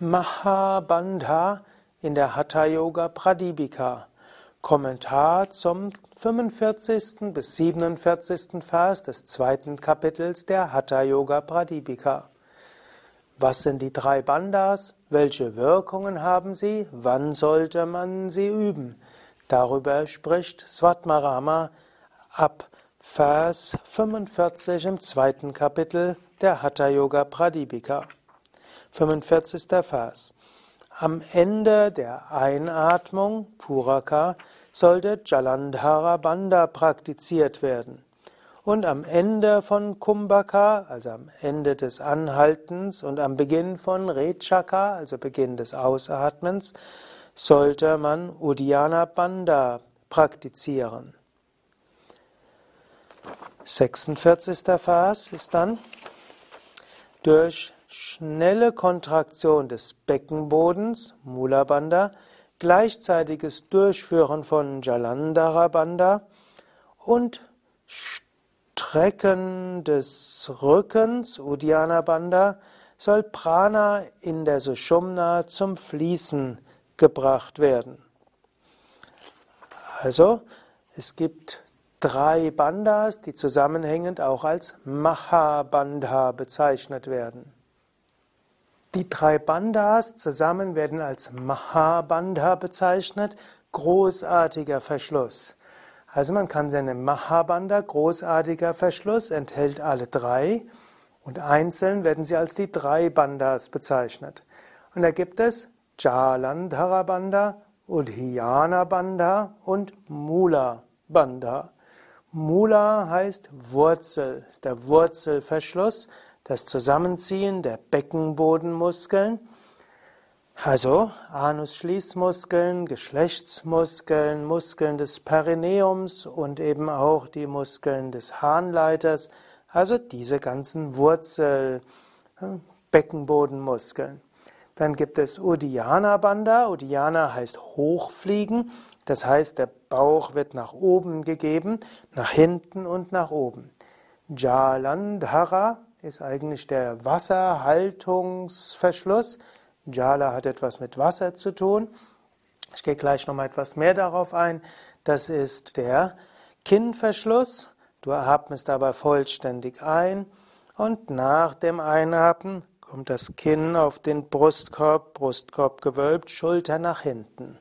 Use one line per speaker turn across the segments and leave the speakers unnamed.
Mahabandha in der Hatha Yoga Pradipika. Kommentar zum 45. bis 47. Vers des zweiten Kapitels der Hatha Yoga Pradipika. Was sind die drei Bandhas? Welche Wirkungen haben sie? Wann sollte man sie üben? Darüber spricht Svatmarama ab Vers 45 im zweiten Kapitel der Hatha Yoga Pradipika. 45. Vers. Am Ende der Einatmung, Puraka, sollte Jalandhara Bandha praktiziert werden. Und am Ende von Kumbhaka, also am Ende des Anhaltens und am Beginn von Rechaka, also Beginn des Ausatmens, sollte man Uddiyana Bandha praktizieren. 46. Vers ist dann durch schnelle Kontraktion des Beckenbodens, Mula Bandha, gleichzeitiges Durchführen von Jalandhara Bandha und Strecken des Rückens, Uddiyana Bandha, soll Prana in der Sushumna zum Fließen gebracht werden. Also, es gibt drei Bandhas, die zusammenhängend auch als Mahabandha bezeichnet werden. Die drei Bandhas zusammen werden als Mahabandha bezeichnet, großartiger Verschluss. Also man kann seine Mahabandha, großartiger Verschluss, enthält alle drei und einzeln werden sie als die drei Bandhas bezeichnet. Und da gibt es Jalandhara Bandha, Udhiyana Bandha und Mula Bandha. Mula heißt Wurzel, ist der Wurzelverschluss das Zusammenziehen der Beckenbodenmuskeln, also Anusschließmuskeln, Geschlechtsmuskeln, Muskeln des Perineums und eben auch die Muskeln des Harnleiters, also diese ganzen Wurzel Beckenbodenmuskeln. Dann gibt es Uddiyana Bandha. Uddiyana heißt hochfliegen. Das heißt, der Bauch wird nach oben gegeben, nach hinten und nach oben. Jalandhara ist eigentlich der Wasserhaltungsverschluss. Jala hat etwas mit Wasser zu tun. Ich gehe gleich noch mal etwas mehr darauf ein. Das ist der Kinnverschluss. Du atmest aber vollständig ein und nach dem Einatmen kommt das Kinn auf den Brustkorb, Brustkorb gewölbt, Schulter nach hinten.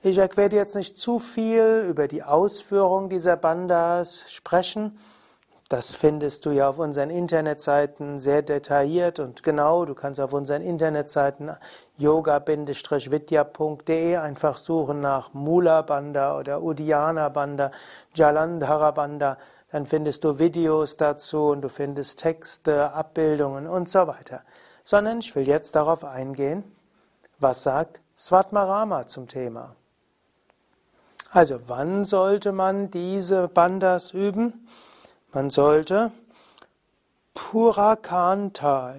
Ich werde jetzt nicht zu viel über die Ausführung dieser Bandas sprechen. Das findest du ja auf unseren Internetseiten sehr detailliert und genau. Du kannst auf unseren Internetseiten yoga-vidya.de einfach suchen nach Mula Bandha oder Uddiyana Bandha, Jalandhara Bandha. Dann findest du Videos dazu und du findest Texte, Abbildungen und so weiter. Sondern ich will jetzt darauf eingehen, was sagt Svatmarama zum Thema. Also, wann sollte man diese Bandas üben? Man sollte Purakanta,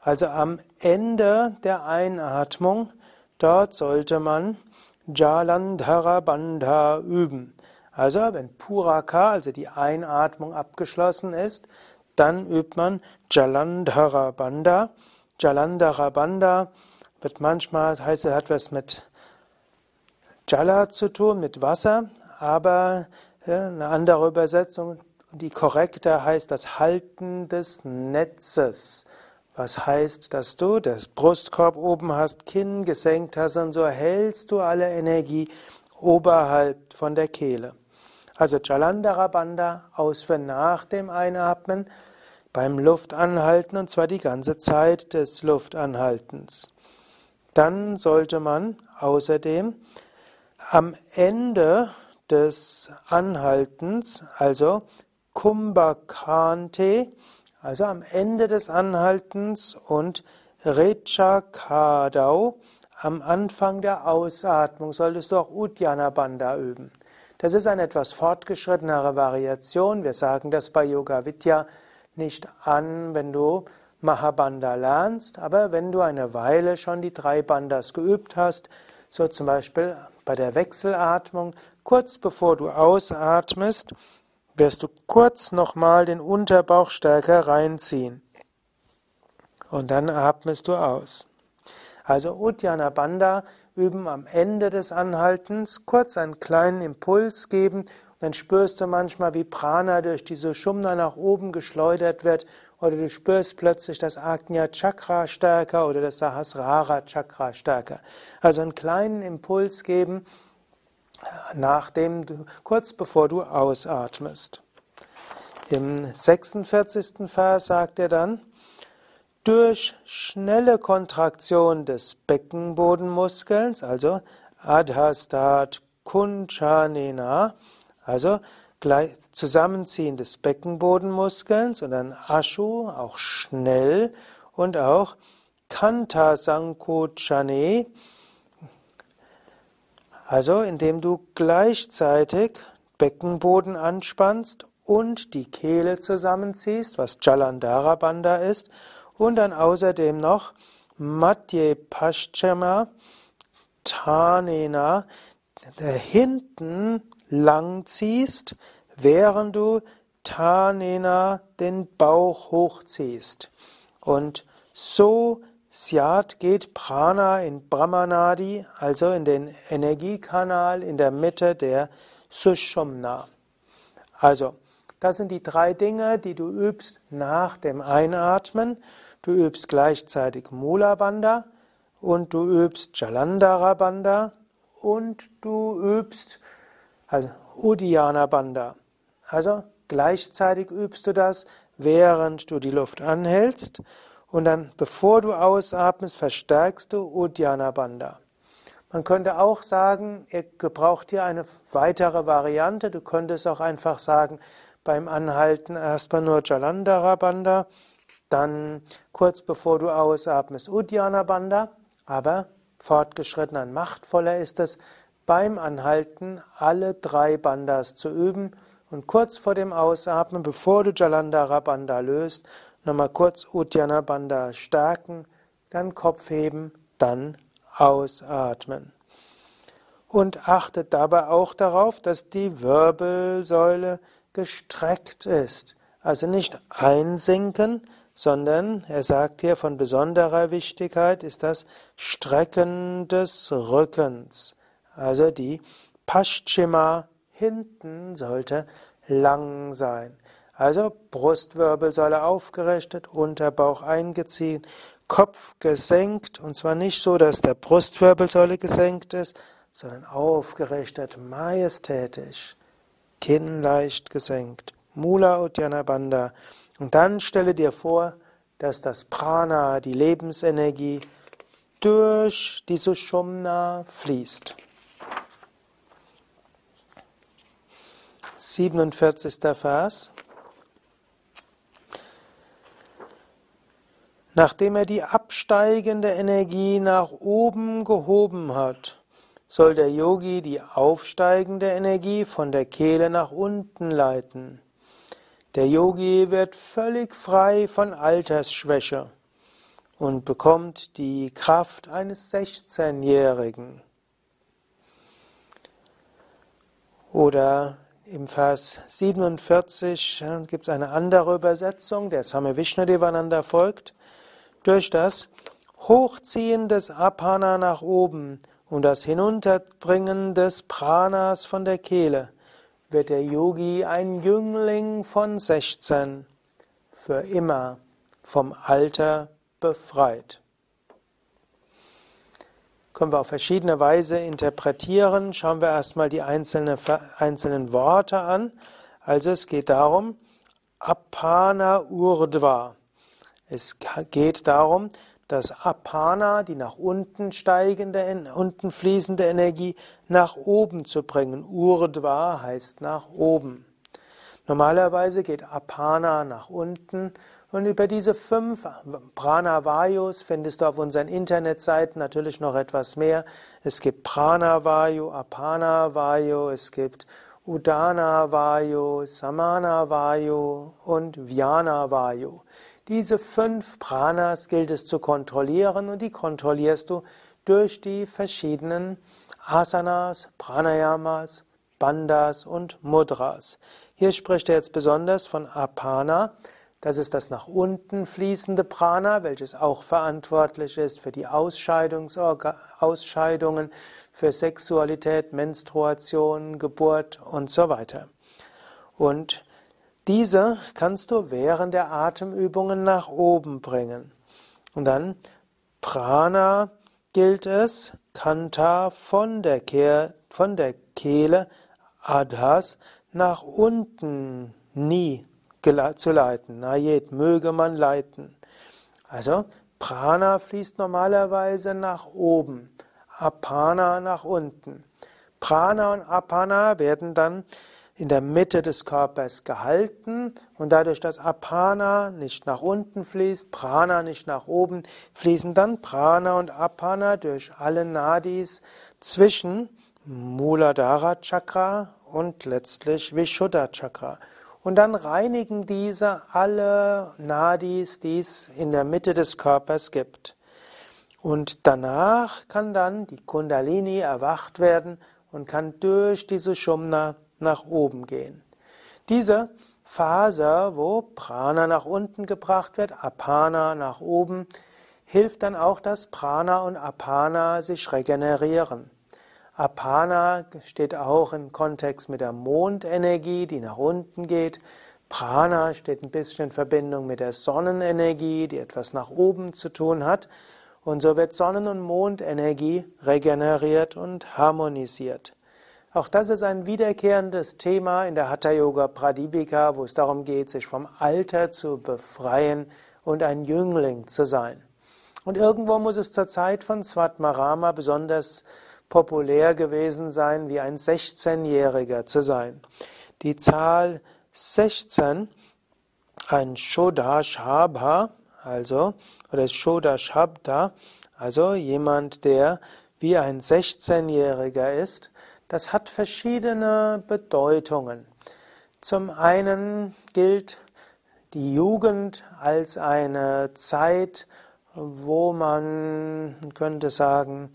also am Ende der Einatmung, dort sollte man Jalandhara Bandha üben. Also wenn Puraka, also die Einatmung abgeschlossen ist, dann übt man Jalandhara Bandha. Jalandhara Bandha wird manchmal, heißt, es hat was mit Jala zu tun, mit Wasser, aber eine andere Übersetzung, die korrekte heißt das Halten des Netzes. Was heißt, dass du das Brustkorb oben hast, Kinn gesenkt hast und so hältst du alle Energie oberhalb von der Kehle. Also Jalandhara Bandha ausführen nach dem Einatmen beim Luftanhalten und zwar die ganze Zeit des Luftanhaltens. Dann sollte man außerdem am Ende des Anhaltens, also Kumbhakante, also am Ende des Anhaltens und Rechakadau, am Anfang der Ausatmung solltest du auch Uddiyana Bandha üben. Das ist eine etwas fortgeschrittenere Variation. Wir sagen das bei Yoga Vidya nicht an, wenn du Mahabandha lernst, aber wenn du eine Weile schon die drei Bandhas geübt hast, so zum Beispiel bei der Wechselatmung, kurz bevor du ausatmest, wirst du kurz nochmal den Unterbauch stärker reinziehen. Und dann atmest du aus. Also Uddiyana Bandha üben am Ende des Anhaltens kurz einen kleinen Impuls geben und dann spürst du manchmal, wie Prana durch diese Shumna nach oben geschleudert wird oder du spürst plötzlich das Agnya Chakra stärker oder das Sahasrara Chakra stärker. Also einen kleinen Impuls geben, nachdem du, kurz bevor du ausatmest. Im 46. Vers sagt er dann, durch schnelle Kontraktion des Beckenbodenmuskels, also Adhastat Kunchanena, also Zusammenziehen des Beckenbodenmuskels und dann Ashu, auch schnell, und auch Kanta Sankochane, also indem du gleichzeitig Beckenboden anspannst und die Kehle zusammenziehst, was Jalandhara Bandha ist, und dann außerdem noch Madhye Paschema Tanena, der hinten lang ziehst, während du Tanena den Bauch hochziehst. Und so Syat geht Prana in Brahmanadi, also in den Energiekanal in der Mitte der Sushumna. Also, das sind die drei Dinge, die du übst nach dem Einatmen. Du übst gleichzeitig Mula Bandha und du übst Jalandhara Bandha und du übst also Uddiyana Bandha. Also gleichzeitig übst du das, während du die Luft anhältst und dann, bevor du ausatmest, verstärkst du Uddiyana Bandha. Man könnte auch sagen, ihr gebraucht hier eine weitere Variante. Du könntest auch einfach sagen, beim Anhalten erstmal nur Jalandhara Bandha dann kurz bevor du ausatmest Uddiyana Bandha, aber fortgeschrittener und machtvoller ist es, beim Anhalten alle drei Bandhas zu üben und kurz vor dem Ausatmen, bevor du Jalandhara Bandha löst, nochmal kurz Uddiyana Bandha stärken, dann Kopf heben, dann ausatmen. Und achte dabei auch darauf, dass die Wirbelsäule gestreckt ist. Also nicht einsinken, sondern er sagt hier von besonderer Wichtigkeit ist das Strecken des Rückens. Also die Paschima hinten sollte lang sein. Also Brustwirbelsäule aufgerichtet, Unterbauch eingezogen, Kopf gesenkt und zwar nicht so, dass der Brustwirbelsäule gesenkt ist, sondern aufgerichtet, majestätisch, Kinn leicht gesenkt. Mula Uddiyana Bandha und dann stelle dir vor, dass das Prana, die Lebensenergie, durch diese Shumna fließt. 47. Vers. Nachdem er die absteigende Energie nach oben gehoben hat, soll der Yogi die aufsteigende Energie von der Kehle nach unten leiten. Der Yogi wird völlig frei von Altersschwäche und bekommt die Kraft eines 16-Jährigen. Oder im Vers 47 gibt es eine andere Übersetzung, der Same Vishnudevananda folgt. Durch das Hochziehen des Apana nach oben und das Hinunterbringen des Pranas von der Kehle wird der Yogi ein Jüngling von 16, für immer vom Alter befreit. Können wir auf verschiedene Weise interpretieren. Schauen wir erstmal die einzelnen, einzelnen Worte an. Also es geht darum, Apana Urdva. Es geht darum, das Apana, die nach unten steigende, unten fließende Energie, nach oben zu bringen. Urdhva heißt nach oben. Normalerweise geht Apana nach unten und über diese fünf Pranavayus findest du auf unseren Internetseiten natürlich noch etwas mehr. Es gibt Pranavayu, Apanavayu, es gibt Udanavayu, Samanavayu und Vyanavayu. Diese fünf Pranas gilt es zu kontrollieren und die kontrollierst du durch die verschiedenen Asanas, Pranayamas, Bandhas und Mudras. Hier spricht er jetzt besonders von Apana, Das ist das nach unten fließende Prana, welches auch verantwortlich ist für die Ausscheidungen, für Sexualität, Menstruation, Geburt und so weiter. Und diese kannst du während der Atemübungen nach oben bringen. Und dann Prana gilt es, Kanta von der, Kehr, von der Kehle, Adhas, nach unten nie zu leiten. Nayet möge man leiten. Also Prana fließt normalerweise nach oben, Apana nach unten. Prana und Apana werden dann in der Mitte des Körpers gehalten und dadurch, dass Apana nicht nach unten fließt, Prana nicht nach oben, fließen dann Prana und Apana durch alle Nadis zwischen Muladhara Chakra und letztlich Vishuddha Chakra. Und dann reinigen diese alle Nadis, die es in der Mitte des Körpers gibt. Und danach kann dann die Kundalini erwacht werden und kann durch diese Shumna nach oben gehen. Diese Phase, wo Prana nach unten gebracht wird, Apana nach oben, hilft dann auch, dass Prana und Apana sich regenerieren. Apana steht auch im Kontext mit der Mondenergie, die nach unten geht. Prana steht ein bisschen in Verbindung mit der Sonnenenergie, die etwas nach oben zu tun hat. Und so wird Sonnen- und Mondenergie regeneriert und harmonisiert. Auch das ist ein wiederkehrendes Thema in der Hatha Yoga Pradipika, wo es darum geht, sich vom Alter zu befreien und ein Jüngling zu sein. Und irgendwo muss es zur Zeit von Svatmarama besonders populär gewesen sein, wie ein 16-Jähriger zu sein. Die Zahl 16, ein Shodashabha, also, oder Shodashabda, also jemand, der wie ein 16-Jähriger ist, das hat verschiedene Bedeutungen. Zum einen gilt die Jugend als eine Zeit, wo man, könnte sagen,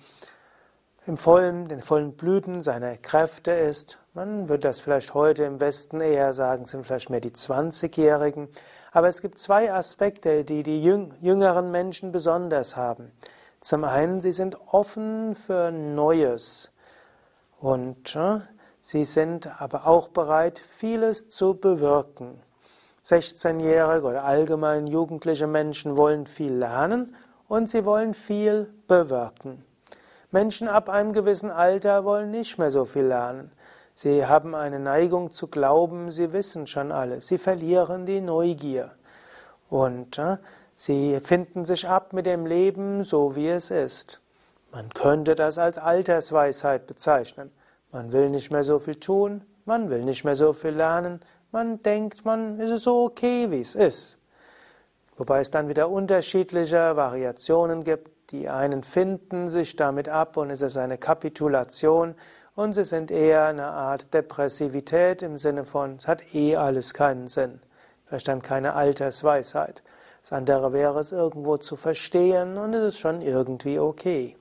im vollen, den vollen Blüten seiner Kräfte ist. Man würde das vielleicht heute im Westen eher sagen, sind vielleicht mehr die 20-Jährigen. Aber es gibt zwei Aspekte, die die jüngeren Menschen besonders haben. Zum einen, sie sind offen für Neues und äh, sie sind aber auch bereit, vieles zu bewirken. 16-Jährige oder allgemein jugendliche Menschen wollen viel lernen und sie wollen viel bewirken. Menschen ab einem gewissen Alter wollen nicht mehr so viel lernen. Sie haben eine Neigung zu glauben, sie wissen schon alles. Sie verlieren die Neugier. Und äh, sie finden sich ab mit dem Leben so, wie es ist. Man könnte das als Altersweisheit bezeichnen. Man will nicht mehr so viel tun, man will nicht mehr so viel lernen, man denkt, man ist so okay, wie es ist. Wobei es dann wieder unterschiedliche Variationen gibt. Die einen finden sich damit ab und es ist eine Kapitulation und sie sind eher eine Art Depressivität im Sinne von, es hat eh alles keinen Sinn. Vielleicht dann keine Altersweisheit. Das andere wäre es irgendwo zu verstehen und es ist schon irgendwie okay.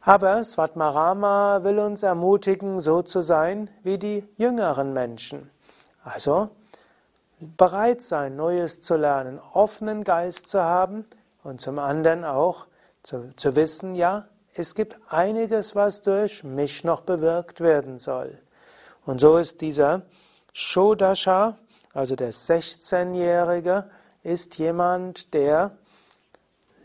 Aber Svatmarama will uns ermutigen, so zu sein wie die jüngeren Menschen. Also bereit sein, Neues zu lernen, offenen Geist zu haben und zum anderen auch zu, zu wissen, ja, es gibt einiges, was durch mich noch bewirkt werden soll. Und so ist dieser Shodasha, also der 16-Jährige, ist jemand, der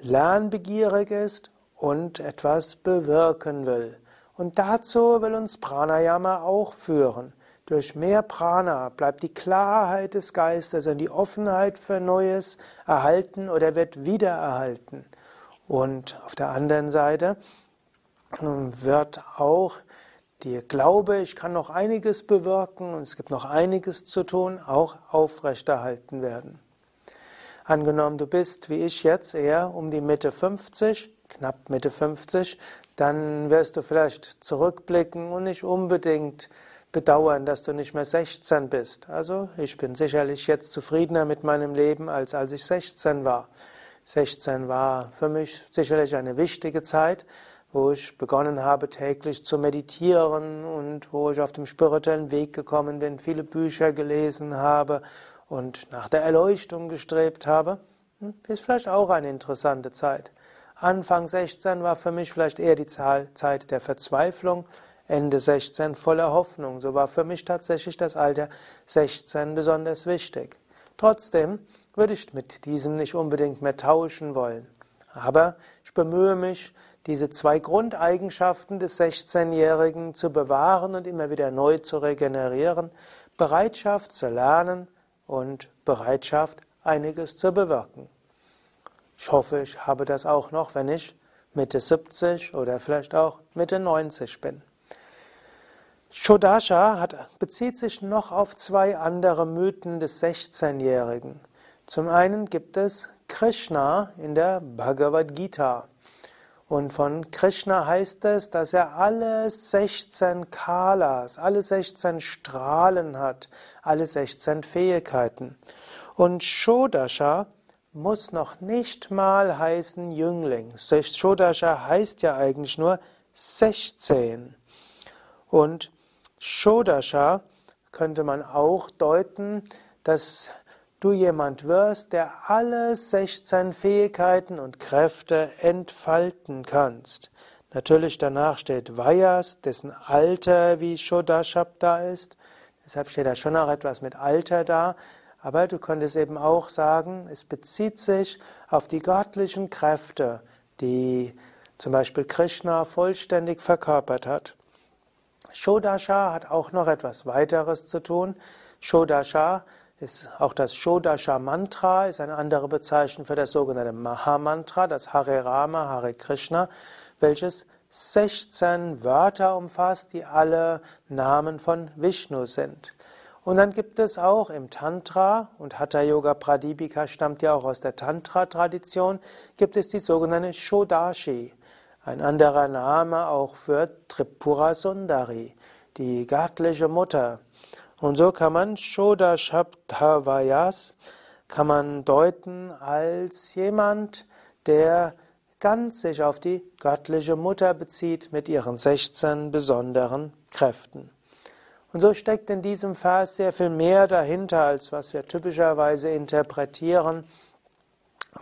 lernbegierig ist und etwas bewirken will. Und dazu will uns Pranayama auch führen. Durch mehr Prana bleibt die Klarheit des Geistes und die Offenheit für Neues erhalten oder wird wiedererhalten. Und auf der anderen Seite wird auch der Glaube, ich kann noch einiges bewirken und es gibt noch einiges zu tun, auch aufrechterhalten werden. Angenommen, du bist wie ich jetzt eher um die Mitte 50, knapp Mitte 50, dann wirst du vielleicht zurückblicken und nicht unbedingt bedauern, dass du nicht mehr 16 bist. Also ich bin sicherlich jetzt zufriedener mit meinem Leben, als als ich 16 war. 16 war für mich sicherlich eine wichtige Zeit, wo ich begonnen habe, täglich zu meditieren und wo ich auf dem spirituellen Weg gekommen bin, viele Bücher gelesen habe und nach der Erleuchtung gestrebt habe, hm, ist vielleicht auch eine interessante Zeit. Anfang 16 war für mich vielleicht eher die Zeit der Verzweiflung, Ende 16 voller Hoffnung. So war für mich tatsächlich das Alter 16 besonders wichtig. Trotzdem würde ich mit diesem nicht unbedingt mehr tauschen wollen. Aber ich bemühe mich, diese zwei Grundeigenschaften des 16-Jährigen zu bewahren und immer wieder neu zu regenerieren. Bereitschaft zu lernen und Bereitschaft, einiges zu bewirken. Ich hoffe, ich habe das auch noch, wenn ich Mitte 70 oder vielleicht auch Mitte 90 bin. Shodasha hat, bezieht sich noch auf zwei andere Mythen des 16-Jährigen. Zum einen gibt es Krishna in der Bhagavad Gita. Und von Krishna heißt es, dass er alle 16 Kalas, alle 16 Strahlen hat, alle 16 Fähigkeiten. Und Shodasha muss noch nicht mal heißen Jüngling. Shodasha heißt ja eigentlich nur 16. Und Shodasha könnte man auch deuten, dass du jemand wirst, der alle 16 Fähigkeiten und Kräfte entfalten kannst. Natürlich danach steht Vayas, dessen Alter wie Shodashabda ist. Deshalb steht da schon auch etwas mit Alter da. Aber du könntest eben auch sagen, es bezieht sich auf die göttlichen Kräfte, die zum Beispiel Krishna vollständig verkörpert hat. Shodasha hat auch noch etwas weiteres zu tun. Shodasha ist auch das Shodasha Mantra ist eine andere Bezeichnung für das sogenannte Mahamantra, das Hare Rama, Hare Krishna, welches 16 Wörter umfasst, die alle Namen von Vishnu sind. Und dann gibt es auch im Tantra, und Hatha Yoga Pradipika stammt ja auch aus der Tantra-Tradition, gibt es die sogenannte Shodashi. Ein anderer Name auch für Tripura Sundari, die göttliche Mutter. Und so kann man Shodashabdhavayas kann man deuten als jemand, der ganz sich auf die göttliche Mutter bezieht mit ihren 16 besonderen Kräften. Und so steckt in diesem Vers sehr viel mehr dahinter, als was wir typischerweise interpretieren.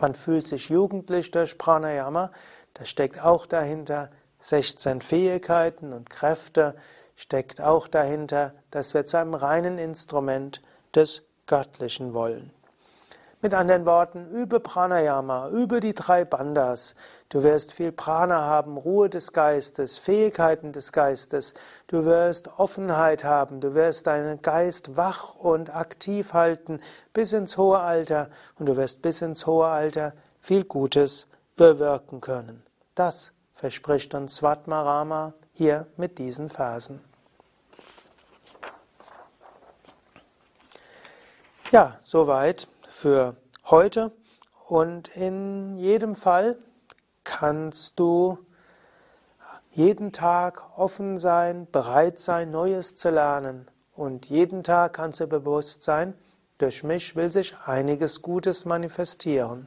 Man fühlt sich jugendlich durch Pranayama. Da steckt auch dahinter 16 Fähigkeiten und Kräfte, steckt auch dahinter, dass wir zu einem reinen Instrument des Göttlichen wollen. Mit anderen Worten, übe Pranayama, übe die drei Bandas. Du wirst viel Prana haben, Ruhe des Geistes, Fähigkeiten des Geistes. Du wirst Offenheit haben, du wirst deinen Geist wach und aktiv halten bis ins hohe Alter und du wirst bis ins hohe Alter viel Gutes bewirken können. Das verspricht uns Svatmarama hier mit diesen Versen. Ja, soweit für heute. Und in jedem Fall kannst du jeden Tag offen sein, bereit sein, Neues zu lernen. Und jeden Tag kannst du bewusst sein, durch mich will sich einiges Gutes manifestieren.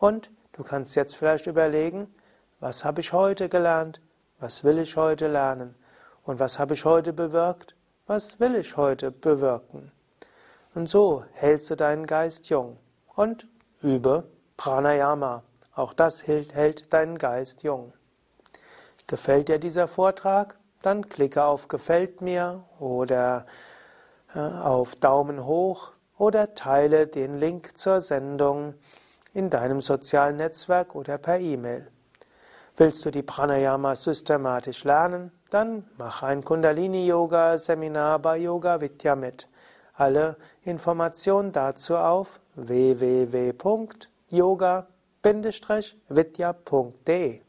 Und du kannst jetzt vielleicht überlegen, was habe ich heute gelernt? Was will ich heute lernen? Und was habe ich heute bewirkt? Was will ich heute bewirken? Und so hältst du deinen Geist jung und übe Pranayama. Auch das hält, hält deinen Geist jung. Gefällt dir dieser Vortrag? Dann klicke auf Gefällt mir oder äh, auf Daumen hoch oder teile den Link zur Sendung in deinem sozialen Netzwerk oder per E-Mail. Willst du die Pranayama systematisch lernen? Dann mach ein Kundalini-Yoga-Seminar bei Yoga Vidya mit. Alle Informationen dazu auf www.yoga-vidya.de